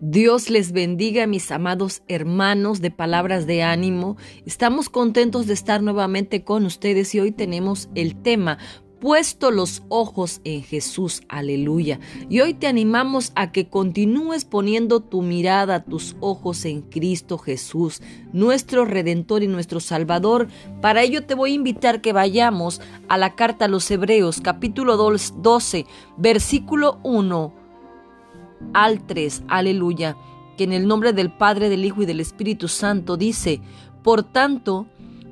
Dios les bendiga, mis amados hermanos de palabras de ánimo. Estamos contentos de estar nuevamente con ustedes y hoy tenemos el tema puesto los ojos en Jesús, aleluya. Y hoy te animamos a que continúes poniendo tu mirada, tus ojos en Cristo Jesús, nuestro Redentor y nuestro Salvador. Para ello te voy a invitar que vayamos a la carta a los Hebreos, capítulo 12, versículo 1 al 3, aleluya, que en el nombre del Padre, del Hijo y del Espíritu Santo dice, por tanto,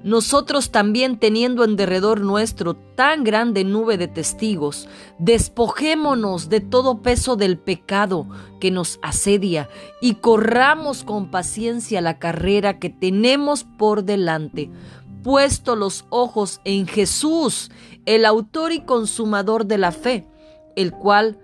nosotros también teniendo en derredor nuestro tan grande nube de testigos, despojémonos de todo peso del pecado que nos asedia y corramos con paciencia la carrera que tenemos por delante, puesto los ojos en Jesús, el autor y consumador de la fe, el cual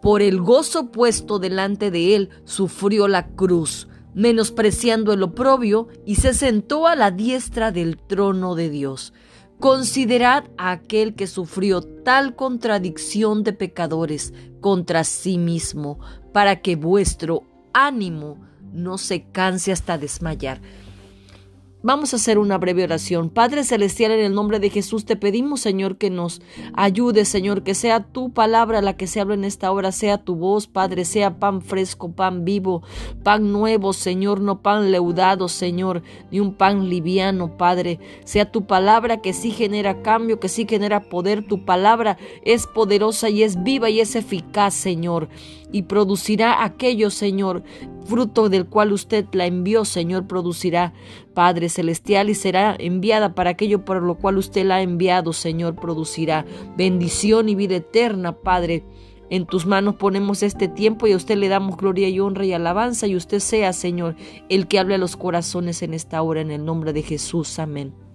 por el gozo puesto delante de él, sufrió la cruz, menospreciando el oprobio, y se sentó a la diestra del trono de Dios. Considerad a aquel que sufrió tal contradicción de pecadores contra sí mismo, para que vuestro ánimo no se canse hasta desmayar. Vamos a hacer una breve oración. Padre Celestial, en el nombre de Jesús te pedimos, Señor, que nos ayude, Señor, que sea tu palabra la que se habla en esta hora, sea tu voz, Padre, sea pan fresco, pan vivo, pan nuevo, Señor, no pan leudado, Señor, ni un pan liviano, Padre. Sea tu palabra que sí genera cambio, que sí genera poder. Tu palabra es poderosa y es viva y es eficaz, Señor, y producirá aquello, Señor, fruto del cual usted la envió, Señor, producirá, Padre Celestial, y será enviada para aquello por lo cual usted la ha enviado, Señor, producirá bendición y vida eterna, Padre. En tus manos ponemos este tiempo y a usted le damos gloria y honra y alabanza y usted sea, Señor, el que hable a los corazones en esta hora, en el nombre de Jesús. Amén.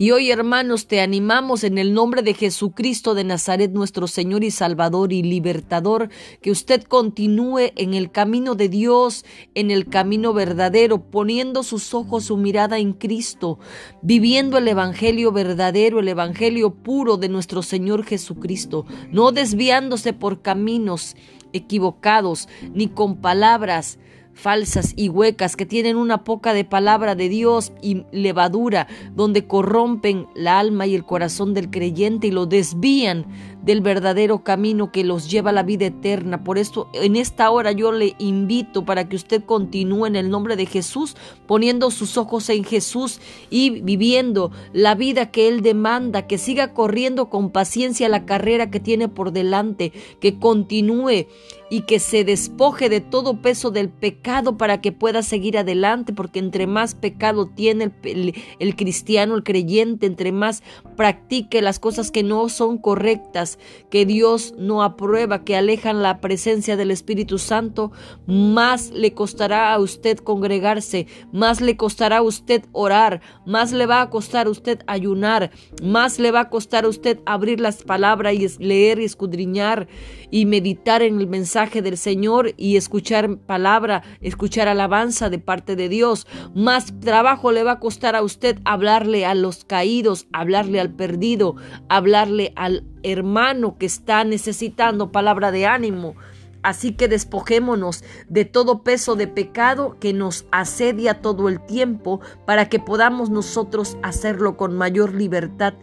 Y hoy, hermanos, te animamos en el nombre de Jesucristo de Nazaret, nuestro Señor y Salvador y Libertador, que usted continúe en el camino de Dios, en el camino verdadero, poniendo sus ojos, su mirada en Cristo, viviendo el Evangelio verdadero, el Evangelio puro de nuestro Señor Jesucristo, no desviándose por caminos equivocados, ni con palabras falsas y huecas que tienen una poca de palabra de Dios y levadura, donde corrompen la alma y el corazón del creyente y lo desvían del verdadero camino que los lleva a la vida eterna. Por esto, en esta hora yo le invito para que usted continúe en el nombre de Jesús, poniendo sus ojos en Jesús y viviendo la vida que Él demanda, que siga corriendo con paciencia la carrera que tiene por delante, que continúe y que se despoje de todo peso del pecado para que pueda seguir adelante, porque entre más pecado tiene el, el, cristiano, el creyente, entre más practique las cosas que no son correctas, que Dios no aprueba, que alejan la presencia del Espíritu Santo, más le costará a usted congregarse, más le costará a usted orar, más le va a costar a usted ayunar, más le va a costar a usted abrir las palabras y leer y escudriñar y meditar en el mensaje del Señor y escuchar palabra, escuchar alabanza de parte de Dios. Más trabajo le va a costar a usted hablarle a los caídos, hablarle al perdido, hablarle al hermano que está necesitando palabra de ánimo. Así que despojémonos de todo peso de pecado que nos asedia todo el tiempo para que podamos nosotros hacerlo con mayor libertad,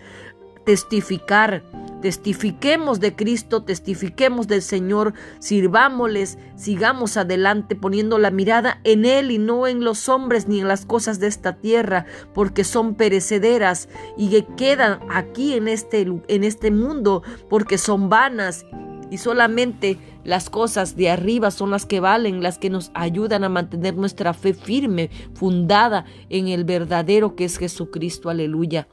testificar Testifiquemos de Cristo, testifiquemos del Señor, sirvámosles, sigamos adelante poniendo la mirada en Él y no en los hombres ni en las cosas de esta tierra, porque son perecederas y que quedan aquí en este, en este mundo, porque son vanas y solamente las cosas de arriba son las que valen, las que nos ayudan a mantener nuestra fe firme, fundada en el verdadero que es Jesucristo. Aleluya.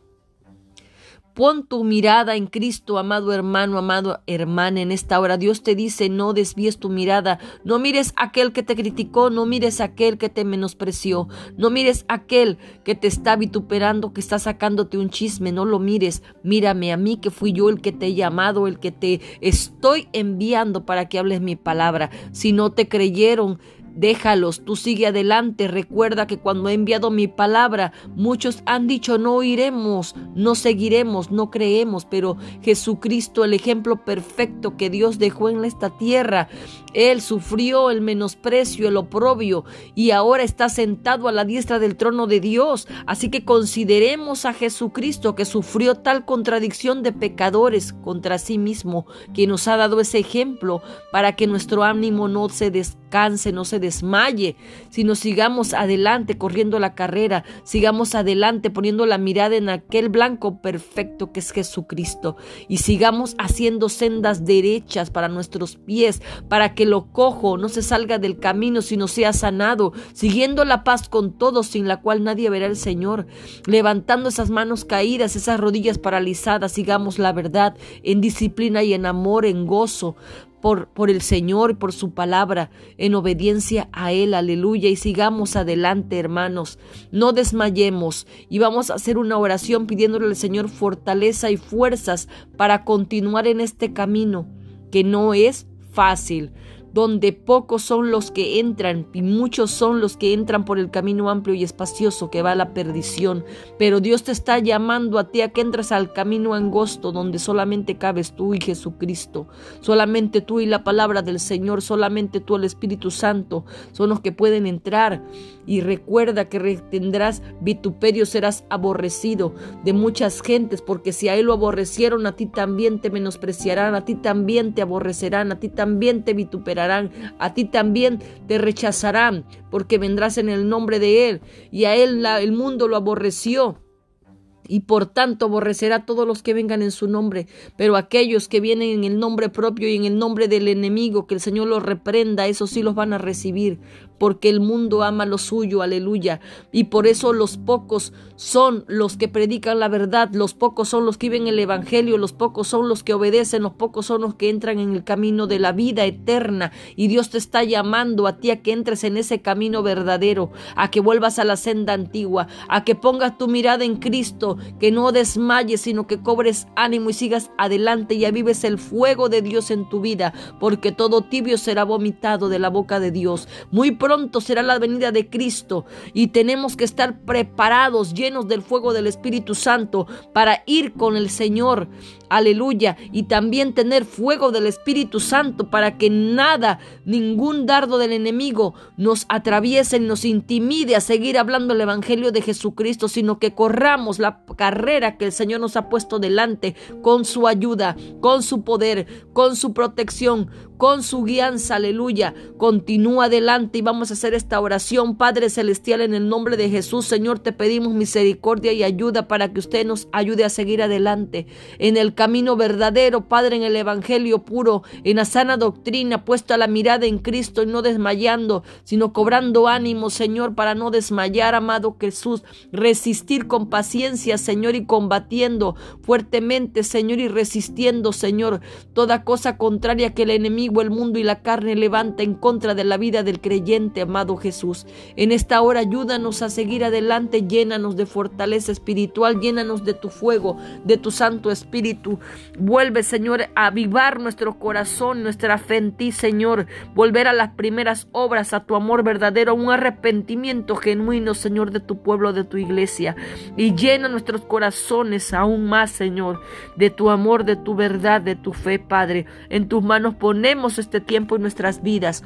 Pon tu mirada en Cristo, amado hermano, amado hermana, en esta hora. Dios te dice, no desvíes tu mirada, no mires aquel que te criticó, no mires aquel que te menospreció, no mires aquel que te está vituperando, que está sacándote un chisme, no lo mires, mírame a mí que fui yo el que te he llamado, el que te estoy enviando para que hables mi palabra. Si no te creyeron, Déjalos, tú sigue adelante. Recuerda que cuando he enviado mi palabra, muchos han dicho no oiremos, no seguiremos, no creemos, pero Jesucristo, el ejemplo perfecto que Dios dejó en esta tierra, Él sufrió el menosprecio, el oprobio y ahora está sentado a la diestra del trono de Dios. Así que consideremos a Jesucristo que sufrió tal contradicción de pecadores contra sí mismo, que nos ha dado ese ejemplo para que nuestro ánimo no se descanse, no se desmaye, sino sigamos adelante corriendo la carrera, sigamos adelante poniendo la mirada en aquel blanco perfecto que es Jesucristo y sigamos haciendo sendas derechas para nuestros pies, para que lo cojo no se salga del camino, sino sea sanado, siguiendo la paz con todos, sin la cual nadie verá al Señor, levantando esas manos caídas, esas rodillas paralizadas, sigamos la verdad en disciplina y en amor, en gozo, por, el Señor y por su palabra, en obediencia a Él, aleluya, y sigamos adelante, hermanos, no desmayemos. Y vamos a hacer una oración pidiéndole al Señor fortaleza y fuerzas para continuar en este camino, que no es fácil, donde pocos son los que entran y muchos son los que entran por el camino amplio y espacioso que va a la perdición. Pero Dios te está llamando a ti a que entres al camino angosto donde solamente cabes tú y Jesucristo. Solamente tú y la palabra del Señor, solamente tú el Espíritu Santo son los que pueden entrar. Y recuerda que tendrás vituperio, serás aborrecido de muchas gentes, porque si a él lo aborrecieron, a ti también te menospreciarán, a ti también te aborrecerán, a ti también te vituperarán a ti también te rechazarán, porque vendrás en el nombre de Él, y a Él el mundo lo aborreció y por tanto aborrecerá a todos los que vengan en su nombre, pero aquellos que vienen en el nombre propio y en el nombre del enemigo, que el Señor los reprenda, esos sí los van a recibir, porque el mundo ama lo suyo, aleluya. Y por eso los pocos son los que predican la verdad, los pocos son los que viven el Evangelio, los pocos son los que obedecen, los pocos son los que entran en el camino de la vida eterna. Y Dios te está llamando a ti a que entres en ese camino verdadero, a que vuelvas a la senda antigua, a que pongas tu mirada en Cristo, que no desmayes, sino que cobres ánimo y sigas adelante y avives el fuego de Dios en tu vida, porque todo tibio será vomitado de la boca de Dios. Muy pronto será la venida de Cristo y tenemos que estar preparados, llenos del fuego del Espíritu Santo para ir con el Señor. Aleluya. Y también tener fuego del Espíritu Santo para que nada, ningún dardo del enemigo nos atraviese y nos intimide a seguir hablando el Evangelio de Jesucristo, sino que corramos la carrera que el Señor nos ha puesto delante con su ayuda, con su poder, con su protección, con su guianza, aleluya. Continúa adelante y vamos a hacer esta oración, Padre Celestial, en el nombre de Jesús, Señor, te pedimos misericordia y ayuda para que usted nos ayude a seguir adelante en el camino verdadero, Padre, en el Evangelio puro, en la sana doctrina, puesta la mirada en Cristo y no desmayando, sino cobrando ánimo, Señor, para no desmayar, amado Jesús, resistir con paciencia, Señor, y combatiendo fuertemente, Señor, y resistiendo, Señor, toda cosa contraria que el enemigo el mundo y la carne levanta en contra de la vida del creyente, amado Jesús. En esta hora ayúdanos a seguir adelante, llénanos de fortaleza espiritual, llénanos de tu fuego, de tu Santo Espíritu. Vuelve, Señor, a avivar nuestro corazón, nuestra fe en ti, Señor. Volver a las primeras obras, a tu amor verdadero, un arrepentimiento genuino, Señor, de tu pueblo, de tu iglesia. Y llena nuestros corazones aún más, Señor, de tu amor, de tu verdad, de tu fe, Padre. En tus manos ponemos este tiempo en nuestras vidas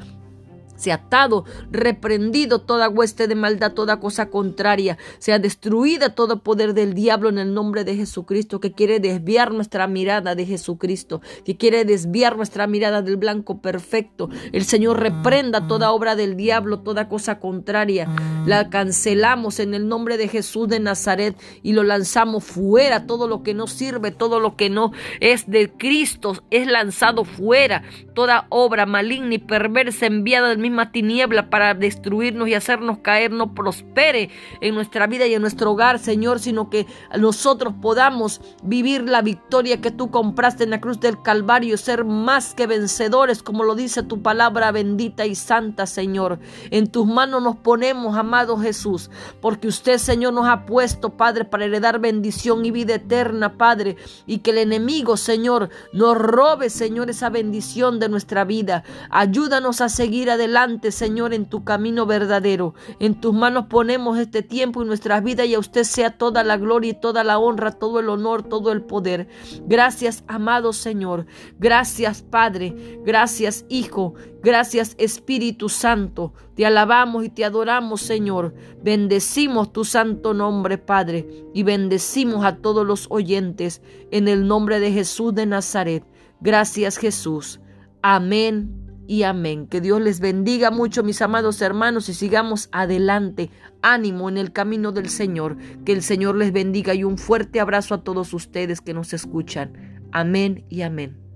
se ha atado, reprendido toda hueste de maldad, toda cosa contraria, sea destruida todo poder del diablo en el nombre de Jesucristo, que quiere desviar nuestra mirada de Jesucristo, que quiere desviar nuestra mirada del blanco perfecto. El Señor reprenda toda obra del diablo, toda cosa contraria. La cancelamos en el nombre de Jesús de Nazaret y lo lanzamos fuera. Todo lo que no sirve, todo lo que no es de Cristo es lanzado fuera. Toda obra maligna y perversa enviada del mismo tiniebla para destruirnos y hacernos caer no prospere en nuestra vida y en nuestro hogar, Señor, sino que nosotros podamos vivir la victoria que tú compraste en la cruz del Calvario, ser más que vencedores, como lo dice tu palabra bendita y santa, Señor. En tus manos nos ponemos, amado Jesús, porque usted, Señor, nos ha puesto, Padre, para heredar bendición y vida eterna, Padre, y que el enemigo, Señor, nos robe, Señor, esa bendición de nuestra vida. Ayúdanos a seguir adelante Señor, en tu camino verdadero. En tus manos ponemos este tiempo y nuestras vidas y a usted sea toda la gloria y toda la honra, todo el honor, todo el poder. Gracias, amado Señor. Gracias, Padre. Gracias, Hijo. Gracias, Espíritu Santo. Te alabamos y te adoramos, Señor. Bendecimos tu santo nombre, Padre, y bendecimos a todos los oyentes en el nombre de Jesús de Nazaret. Gracias, Jesús. Amén y amén. Que Dios les bendiga mucho, mis amados hermanos, y sigamos adelante. Ánimo en el camino del Señor. Que el Señor les bendiga y un fuerte abrazo a todos ustedes que nos escuchan. Amén y amén.